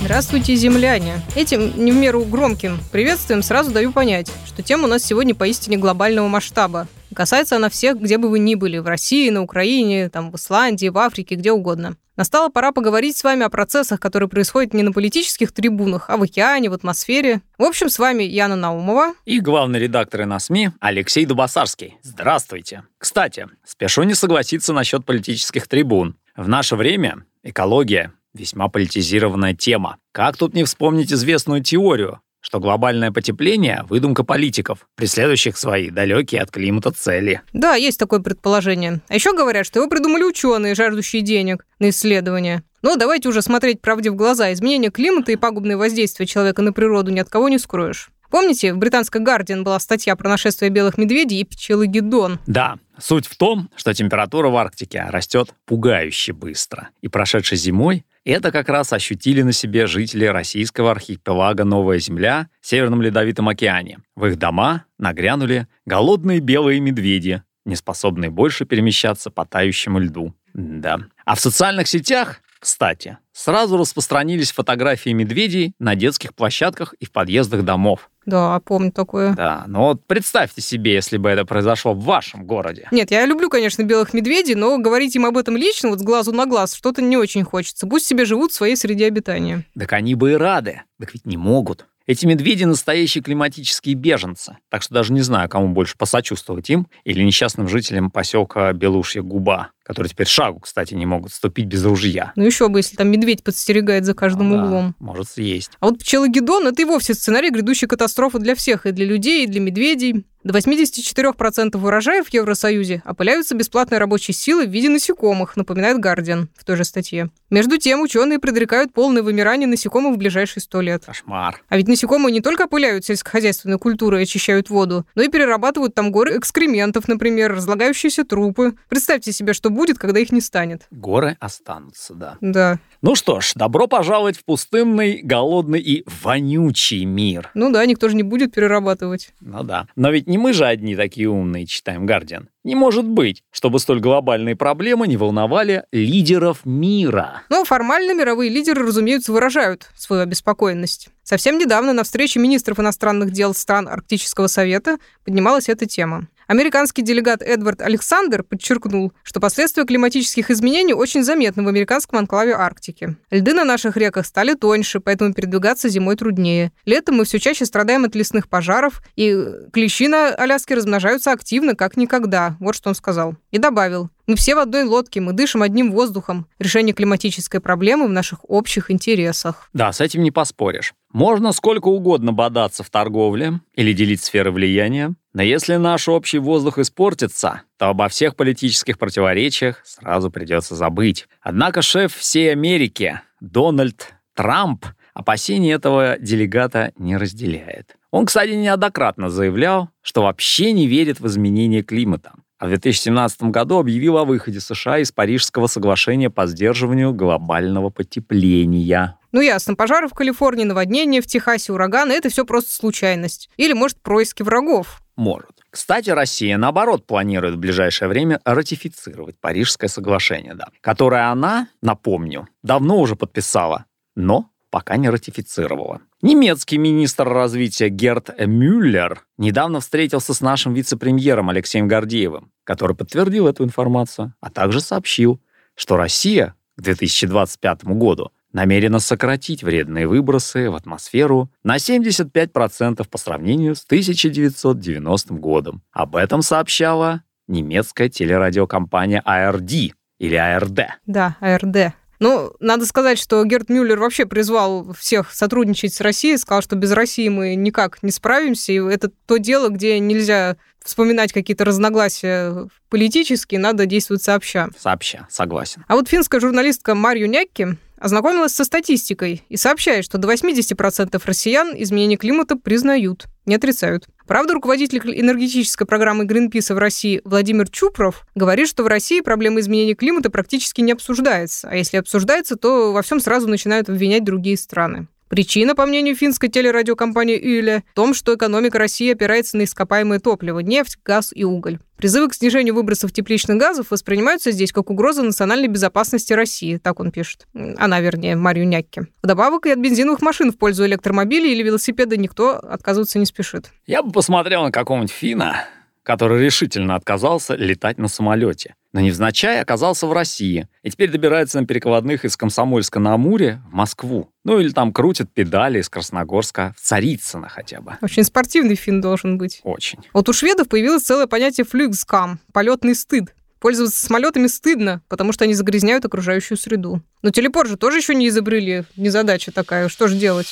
Здравствуйте, земляне! Этим не в меру громким приветствием сразу даю понять, что тема у нас сегодня поистине глобального масштаба. Касается она всех, где бы вы ни были, в России, на Украине, там, в Исландии, в Африке, где угодно. Настала пора поговорить с вами о процессах, которые происходят не на политических трибунах, а в океане, в атмосфере. В общем, с вами Яна Наумова. И главный редактор на СМИ Алексей Дубасарский. Здравствуйте. Кстати, спешу не согласиться насчет политических трибун. В наше время экология весьма политизированная тема. Как тут не вспомнить известную теорию, что глобальное потепление – выдумка политиков, преследующих свои далекие от климата цели. Да, есть такое предположение. А еще говорят, что его придумали ученые, жаждущие денег на исследования. Но давайте уже смотреть правде в глаза. Изменение климата и пагубные воздействия человека на природу ни от кого не скроешь. Помните, в британской «Гардиан» была статья про нашествие белых медведей и пчелыгеддон? Да, суть в том, что температура в Арктике растет пугающе быстро. И прошедшей зимой это как раз ощутили на себе жители российского архипелага Новая Земля в Северном Ледовитом океане. В их дома нагрянули голодные белые медведи, не способные больше перемещаться по тающему льду. Да. А в социальных сетях кстати, сразу распространились фотографии медведей на детских площадках и в подъездах домов. Да, помню такое. Да, но вот представьте себе, если бы это произошло в вашем городе. Нет, я люблю, конечно, белых медведей, но говорить им об этом лично, вот с глазу на глаз, что-то не очень хочется. Пусть себе живут в своей среде обитания. Так они бы и рады. Так ведь не могут. Эти медведи настоящие климатические беженцы, так что даже не знаю, кому больше посочувствовать им или несчастным жителям поселка Белушья Губа, которые теперь шагу, кстати, не могут ступить без ружья. Ну еще бы, если там медведь подстерегает за каждым Ну да, углом. может съесть. А вот пчелогедон – это и вовсе сценарий грядущей катастрофы для всех, и для людей, и для медведей. До 84% урожаев в Евросоюзе опыляются бесплатной рабочей силой в виде насекомых, напоминает Гардиан в той же статье. Между тем, ученые предрекают полное вымирание насекомых в ближайшие сто лет. Кошмар. А ведь насекомые не только опыляют сельскохозяйственную культуру и очищают воду, но и перерабатывают там горы экскрементов, например, разлагающиеся трупы. Представьте себе, что будет, когда их не станет. Горы останутся, да. Да. Ну что ж, добро пожаловать в пустынный, голодный и вонючий мир. Ну да, никто же не будет перерабатывать. Ну да. Но ведь не мы же одни такие умные, читаем Гардиан. Не может быть, чтобы столь глобальные проблемы не волновали лидеров мира. Но формально мировые лидеры, разумеется, выражают свою обеспокоенность. Совсем недавно на встрече министров иностранных дел стран Арктического совета поднималась эта тема. Американский делегат Эдвард Александр подчеркнул, что последствия климатических изменений очень заметны в американском анклаве Арктики. Льды на наших реках стали тоньше, поэтому передвигаться зимой труднее. Летом мы все чаще страдаем от лесных пожаров, и клещи на Аляске размножаются активно, как никогда. Вот что он сказал. И добавил, мы все в одной лодке, мы дышим одним воздухом. Решение климатической проблемы в наших общих интересах. Да, с этим не поспоришь. Можно сколько угодно бодаться в торговле или делить сферы влияния, но если наш общий воздух испортится, то обо всех политических противоречиях сразу придется забыть. Однако шеф всей Америки Дональд Трамп опасений этого делегата не разделяет. Он, кстати, неоднократно заявлял, что вообще не верит в изменение климата. А в 2017 году объявил о выходе США из Парижского соглашения по сдерживанию глобального потепления. Ну ясно, пожары в Калифорнии, наводнения в Техасе, ураганы – это все просто случайность. Или, может, происки врагов. Может. Кстати, Россия, наоборот, планирует в ближайшее время ратифицировать Парижское соглашение, да, которое она, напомню, давно уже подписала, но пока не ратифицировала. Немецкий министр развития Герт Мюллер недавно встретился с нашим вице-премьером Алексеем Гордеевым, который подтвердил эту информацию, а также сообщил, что Россия к 2025 году намерена сократить вредные выбросы в атмосферу на 75% по сравнению с 1990 годом. Об этом сообщала немецкая телерадиокомпания ARD или ARD. Да, АРД. Ну, надо сказать, что Герт Мюллер вообще призвал всех сотрудничать с Россией, сказал, что без России мы никак не справимся, и это то дело, где нельзя вспоминать какие-то разногласия политические, надо действовать сообща. Сообща, согласен. А вот финская журналистка Марью Някки ознакомилась со статистикой и сообщает, что до 80% россиян изменение климата признают, не отрицают. Правда, руководитель энергетической программы Гринписа в России Владимир Чупров говорит, что в России проблема изменения климата практически не обсуждается, а если обсуждается, то во всем сразу начинают обвинять другие страны. Причина, по мнению финской телерадиокомпании Юле, в том, что экономика России опирается на ископаемое топливо – нефть, газ и уголь. Призывы к снижению выбросов тепличных газов воспринимаются здесь как угроза национальной безопасности России, так он пишет. Она, вернее, Марию Някки. Вдобавок и от бензиновых машин в пользу электромобилей или велосипеда никто отказываться не спешит. Я бы посмотрел на какого-нибудь фина, который решительно отказался летать на самолете. Но невзначай оказался в России и теперь добирается на перекладных из Комсомольска на Амуре в Москву. Ну или там крутит педали из Красногорска в Царицыно хотя бы. Очень спортивный фин должен быть. Очень. Вот у шведов появилось целое понятие флюгскам – полетный стыд. Пользоваться самолетами стыдно, потому что они загрязняют окружающую среду. Но телепорт же тоже еще не изобрели. Незадача такая. Что же делать?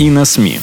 И на СМИ.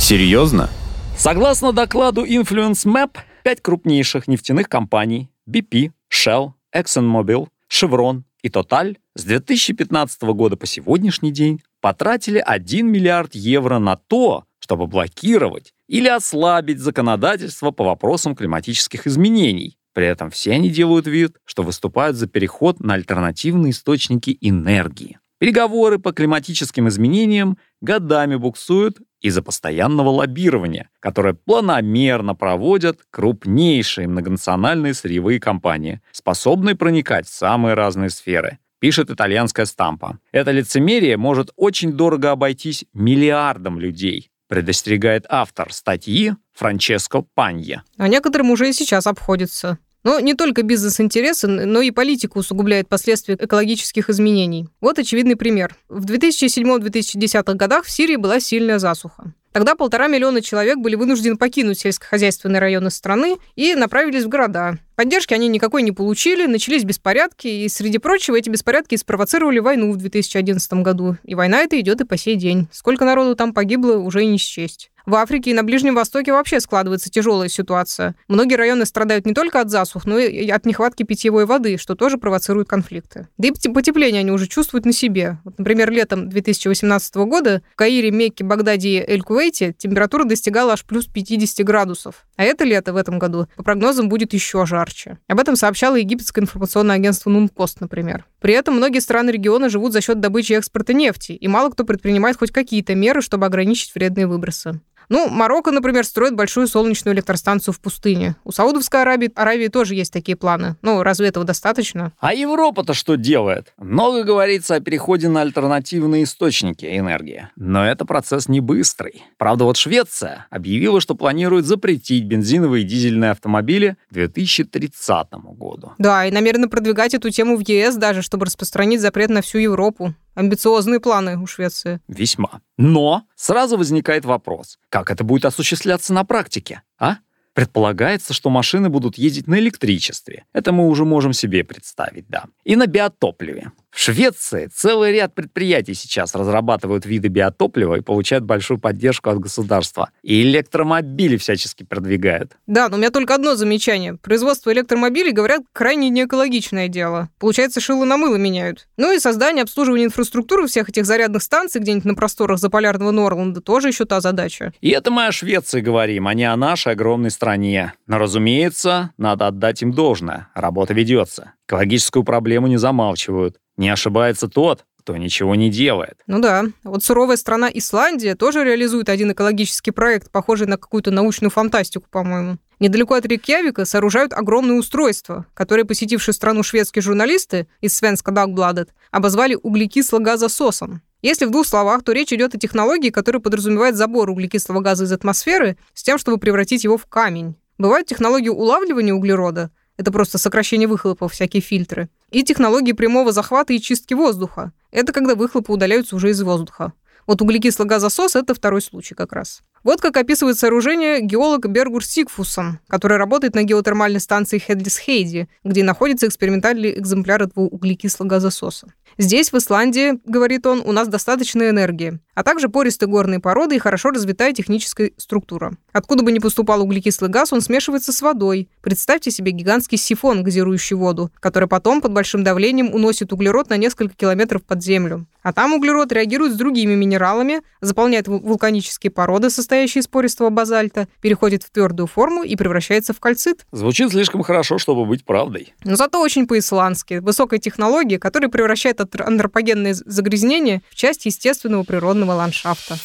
Серьезно? Согласно докладу Influence Map, пять крупнейших нефтяных компаний BP, Shell, ExxonMobil, Chevron и Total с 2015 года по сегодняшний день потратили 1 миллиард евро на то, чтобы блокировать или ослабить законодательство по вопросам климатических изменений. При этом все они делают вид, что выступают за переход на альтернативные источники энергии. Переговоры по климатическим изменениям годами буксуют из-за постоянного лоббирования, которое планомерно проводят крупнейшие многонациональные сырьевые компании, способные проникать в самые разные сферы, пишет итальянская стампа. Это лицемерие может очень дорого обойтись миллиардам людей, предостерегает автор статьи Франческо Панье. А некоторым уже и сейчас обходится. Но не только бизнес-интересы, но и политика усугубляет последствия экологических изменений. Вот очевидный пример. В 2007-2010 годах в Сирии была сильная засуха. Тогда полтора миллиона человек были вынуждены покинуть сельскохозяйственные районы страны и направились в города. Поддержки они никакой не получили, начались беспорядки, и, среди прочего, эти беспорядки спровоцировали войну в 2011 году. И война эта идет и по сей день. Сколько народу там погибло, уже не счесть. В Африке и на Ближнем Востоке вообще складывается тяжелая ситуация. Многие районы страдают не только от засух, но и от нехватки питьевой воды, что тоже провоцирует конфликты. Да и потепление они уже чувствуют на себе. Вот, например, летом 2018 года в Каире, Мекке, Багдаде и Эль-Кувейте температура достигала аж плюс 50 градусов. А это лето в этом году, по прогнозам, будет еще жарче. Об этом сообщало египетское информационное агентство Нунпост, например. При этом многие страны региона живут за счет добычи и экспорта нефти, и мало кто предпринимает хоть какие-то меры, чтобы ограничить вредные выбросы. Ну, Марокко, например, строит большую солнечную электростанцию в пустыне. У Саудовской Аравии, Аравии тоже есть такие планы. Ну, разве этого достаточно? А Европа-то что делает? Много говорится о переходе на альтернативные источники энергии. Но это процесс не быстрый. Правда, вот Швеция объявила, что планирует запретить бензиновые и дизельные автомобили к 2030 году. Да, и намерена продвигать эту тему в ЕС даже, чтобы распространить запрет на всю Европу. Амбициозные планы у Швеции. Весьма. Но сразу возникает вопрос, как это будет осуществляться на практике, а? Предполагается, что машины будут ездить на электричестве. Это мы уже можем себе представить, да. И на биотопливе. В Швеции целый ряд предприятий сейчас разрабатывают виды биотоплива и получают большую поддержку от государства. И электромобили всячески продвигают. Да, но у меня только одно замечание. Производство электромобилей, говорят, крайне неэкологичное дело. Получается, шило на мыло меняют. Ну и создание, обслуживание инфраструктуры всех этих зарядных станций где-нибудь на просторах заполярного Норланда тоже еще та задача. И это мы о Швеции говорим, а не о нашей огромной стране. Но, разумеется, надо отдать им должное. Работа ведется. Экологическую проблему не замалчивают. Не ошибается тот, кто ничего не делает. Ну да. Вот суровая страна Исландия тоже реализует один экологический проект, похожий на какую-то научную фантастику, по-моему. Недалеко от Рейкьявика сооружают огромное устройство, которое посетившие страну шведские журналисты из Свенска Дагбладет обозвали углекисло газососом. Если в двух словах, то речь идет о технологии, которая подразумевает забор углекислого газа из атмосферы с тем, чтобы превратить его в камень. Бывают технологии улавливания углерода, это просто сокращение выхлопов, всякие фильтры. И технологии прямого захвата и чистки воздуха. Это когда выхлопы удаляются уже из воздуха. Вот углекислый газосос – это второй случай как раз. Вот как описывает сооружение геолог Бергур Сигфуссон, который работает на геотермальной станции Хедлис Хейди, где находится экспериментальный экземпляр этого углекислого газососа. Здесь, в Исландии, говорит он, у нас достаточно энергии, а также пористые горные породы и хорошо развитая техническая структура. Откуда бы ни поступал углекислый газ, он смешивается с водой. Представьте себе гигантский сифон, газирующий воду, который потом под большим давлением уносит углерод на несколько километров под землю. А там углерод реагирует с другими минералами, заполняет вулканические породы, состоящие из пористого базальта, переходит в твердую форму и превращается в кальцит. Звучит слишком хорошо, чтобы быть правдой. Но зато очень по-исландски. Высокая технология, которая превращает антропогенные загрязнения в часть естественного природного ландшафта.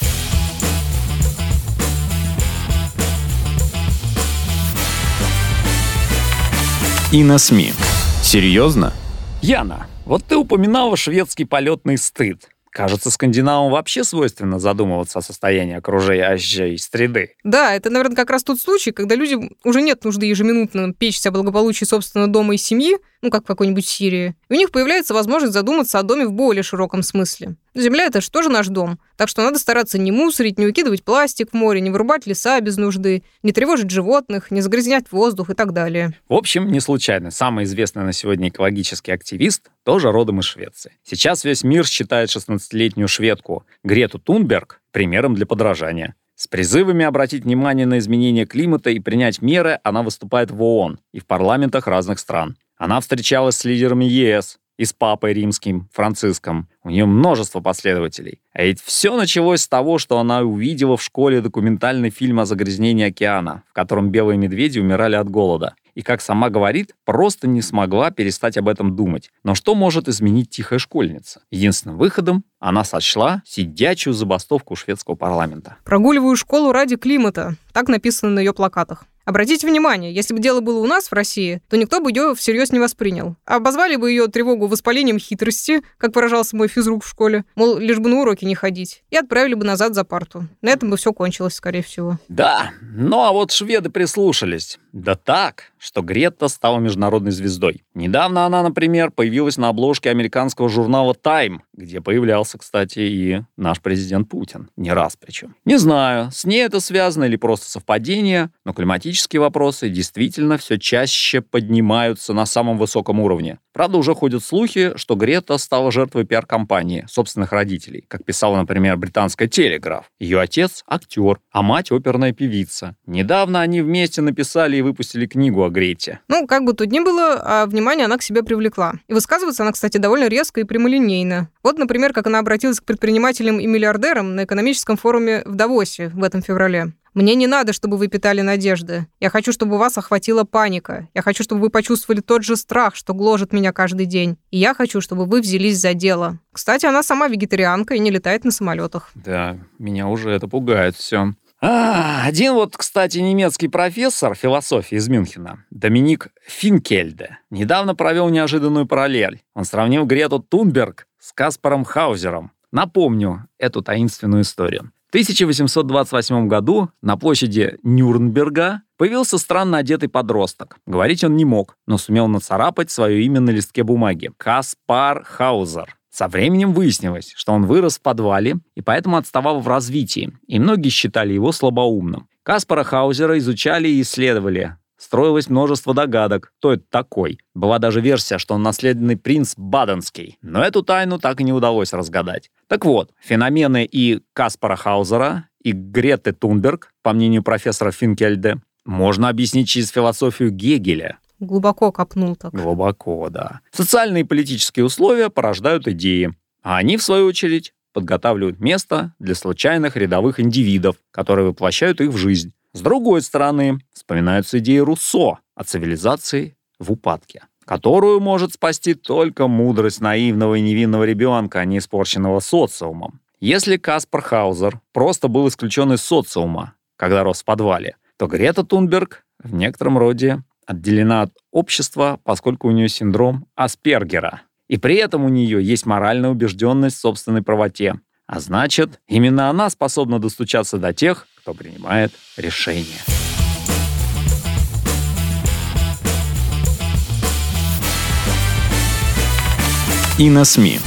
И на СМИ. Серьезно? Яна, вот ты упоминала шведский полетный стыд. Кажется, скандинавам вообще свойственно задумываться о состоянии окружающей среды. Да, это, наверное, как раз тот случай, когда людям уже нет нужды ежеминутно печься о благополучии собственного дома и семьи, ну, как в какой-нибудь Сирии, и у них появляется возможность задуматься о доме в более широком смысле. Земля — это же тоже наш дом, так что надо стараться не мусорить, не выкидывать пластик в море, не вырубать леса без нужды, не тревожить животных, не загрязнять воздух и так далее. В общем, не случайно, самый известный на сегодня экологический активист тоже родом из Швеции. Сейчас весь мир считает 16-летнюю шведку Грету Тунберг примером для подражания. С призывами обратить внимание на изменение климата и принять меры она выступает в ООН и в парламентах разных стран. Она встречалась с лидерами ЕС, и с папой римским, Франциском. У нее множество последователей. А ведь все началось с того, что она увидела в школе документальный фильм о загрязнении океана, в котором белые медведи умирали от голода. И, как сама говорит, просто не смогла перестать об этом думать. Но что может изменить тихая школьница? Единственным выходом она сочла сидячую забастовку шведского парламента. «Прогуливаю школу ради климата», так написано на ее плакатах. Обратите внимание, если бы дело было у нас в России, то никто бы ее всерьез не воспринял. Обозвали бы ее тревогу воспалением хитрости, как выражался мой физрук в школе, мол, лишь бы на уроки не ходить, и отправили бы назад за парту. На этом бы все кончилось, скорее всего. Да, ну а вот шведы прислушались. Да так, что Гретта стала международной звездой. Недавно она, например, появилась на обложке американского журнала Time, где появлялся, кстати, и наш президент Путин. Не раз причем. Не знаю, с ней это связано или просто совпадение, но климатические вопросы действительно все чаще поднимаются на самом высоком уровне. Правда, уже ходят слухи, что Грета стала жертвой пиар-компании собственных родителей, как писала, например, британская «Телеграф». Ее отец — актер, а мать — оперная певица. Недавно они вместе написали выпустили книгу о Грете. Ну, как бы тут ни было, а внимание она к себе привлекла. И высказывается она, кстати, довольно резко и прямолинейно. Вот, например, как она обратилась к предпринимателям и миллиардерам на экономическом форуме в Давосе в этом феврале. Мне не надо, чтобы вы питали надежды. Я хочу, чтобы вас охватила паника. Я хочу, чтобы вы почувствовали тот же страх, что гложет меня каждый день. И я хочу, чтобы вы взялись за дело. Кстати, она сама вегетарианка и не летает на самолетах. Да, меня уже это пугает все. А, один вот, кстати, немецкий профессор философии из Мюнхена, Доминик Финкельде, недавно провел неожиданную параллель. Он сравнил Грету Тунберг с Каспаром Хаузером. Напомню эту таинственную историю. 1828 году на площади Нюрнберга появился странно одетый подросток. Говорить он не мог, но сумел нацарапать свое имя на листке бумаги. Каспар Хаузер. Со временем выяснилось, что он вырос в подвале и поэтому отставал в развитии, и многие считали его слабоумным. Каспара Хаузера изучали и исследовали, Строилось множество догадок, кто это такой. Была даже версия, что он наследный принц Баденский, но эту тайну так и не удалось разгадать. Так вот, феномены и Каспара Хаузера, и Греты Тунберг, по мнению профессора Финкельде, можно объяснить через философию Гегеля. Глубоко копнул так. Глубоко, да. Социальные и политические условия порождают идеи, а они, в свою очередь, подготавливают место для случайных рядовых индивидов, которые воплощают их в жизнь. С другой стороны, вспоминаются идеи Руссо о цивилизации в упадке, которую может спасти только мудрость наивного и невинного ребенка, а не испорченного социумом. Если Каспар Хаузер просто был исключен из социума, когда рос в подвале, то Грета Тунберг в некотором роде отделена от общества, поскольку у нее синдром Аспергера. И при этом у нее есть моральная убежденность в собственной правоте. А значит, именно она способна достучаться до тех, кто принимает решение. И на СМИ.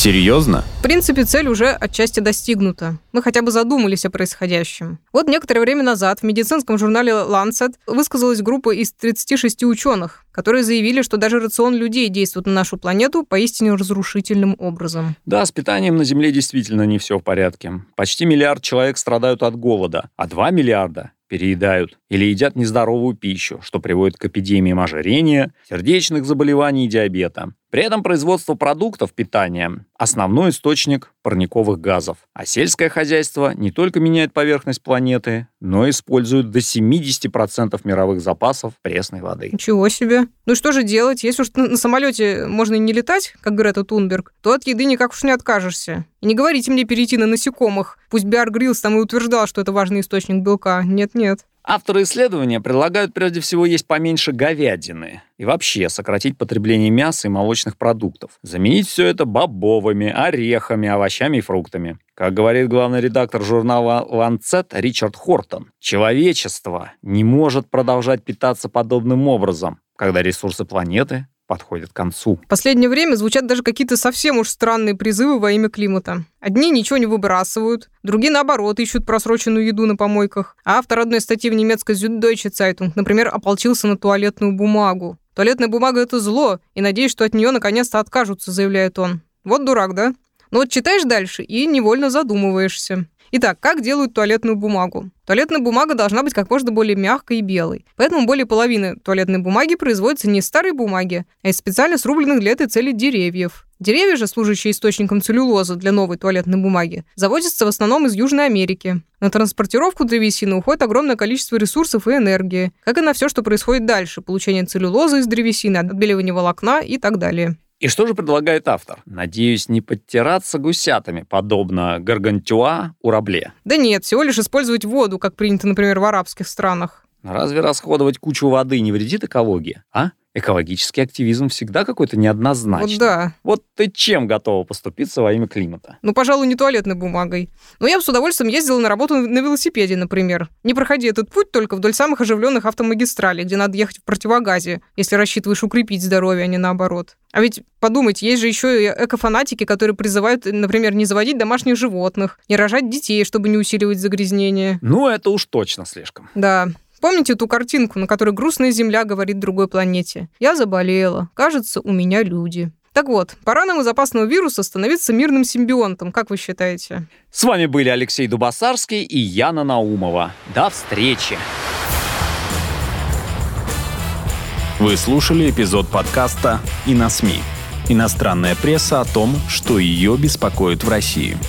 Серьезно? В принципе, цель уже отчасти достигнута. Мы хотя бы задумались о происходящем. Вот некоторое время назад в медицинском журнале Lancet высказалась группа из 36 ученых, которые заявили, что даже рацион людей действует на нашу планету поистине разрушительным образом. Да, с питанием на Земле действительно не все в порядке. Почти миллиард человек страдают от голода, а 2 миллиарда переедают или едят нездоровую пищу, что приводит к эпидемиям ожирения, сердечных заболеваний и диабета. При этом производство продуктов питания – основной источник парниковых газов. А сельское хозяйство не только меняет поверхность планеты, но использует до 70% мировых запасов пресной воды. Ничего себе. Ну что же делать? Если уж на самолете можно и не летать, как Грета Тунберг, то от еды никак уж не откажешься. И не говорите мне перейти на насекомых. Пусть Биар Гриллс там и утверждал, что это важный источник белка. Нет-нет. Авторы исследования предлагают прежде всего есть поменьше говядины и вообще сократить потребление мяса и молочных продуктов. Заменить все это бобовыми, орехами, овощами и фруктами. Как говорит главный редактор журнала Lancet Ричард Хортон, человечество не может продолжать питаться подобным образом, когда ресурсы планеты подходит к концу. В последнее время звучат даже какие-то совсем уж странные призывы во имя климата. Одни ничего не выбрасывают, другие, наоборот, ищут просроченную еду на помойках. А автор одной статьи в немецкой Süddeutsche Zeitung, например, ополчился на туалетную бумагу. Туалетная бумага — это зло, и надеюсь, что от нее наконец-то откажутся, заявляет он. Вот дурак, да? Ну вот читаешь дальше и невольно задумываешься. Итак, как делают туалетную бумагу? Туалетная бумага должна быть как можно более мягкой и белой. Поэтому более половины туалетной бумаги производится не из старой бумаги, а из специально срубленных для этой цели деревьев. Деревья же, служащие источником целлюлозы для новой туалетной бумаги, заводятся в основном из Южной Америки. На транспортировку древесины уходит огромное количество ресурсов и энергии, как и на все, что происходит дальше – получение целлюлозы из древесины, отбеливание волокна и так далее. И что же предлагает автор? Надеюсь, не подтираться гусятами, подобно гаргантюа у рабле. Да нет, всего лишь использовать воду, как принято, например, в арабских странах. Разве расходовать кучу воды не вредит экологии, а? Экологический активизм всегда какой-то неоднозначный. Вот да. Вот ты чем готова поступиться во имя климата? Ну, пожалуй, не туалетной бумагой. Но я бы с удовольствием ездила на работу на велосипеде, например. Не проходи этот путь только вдоль самых оживленных автомагистралей, где надо ехать в противогазе, если рассчитываешь укрепить здоровье, а не наоборот. А ведь подумайте, есть же еще и экофанатики, которые призывают, например, не заводить домашних животных, не рожать детей, чтобы не усиливать загрязнение. Ну, это уж точно слишком. Да. Помните ту картинку, на которой грустная Земля говорит другой планете? Я заболела. Кажется, у меня люди. Так вот, пора нам из опасного вируса становиться мирным симбионтом, как вы считаете? С вами были Алексей Дубасарский и Яна Наумова. До встречи! Вы слушали эпизод подкаста «И на СМИ». Иностранная пресса о том, что ее беспокоит в России –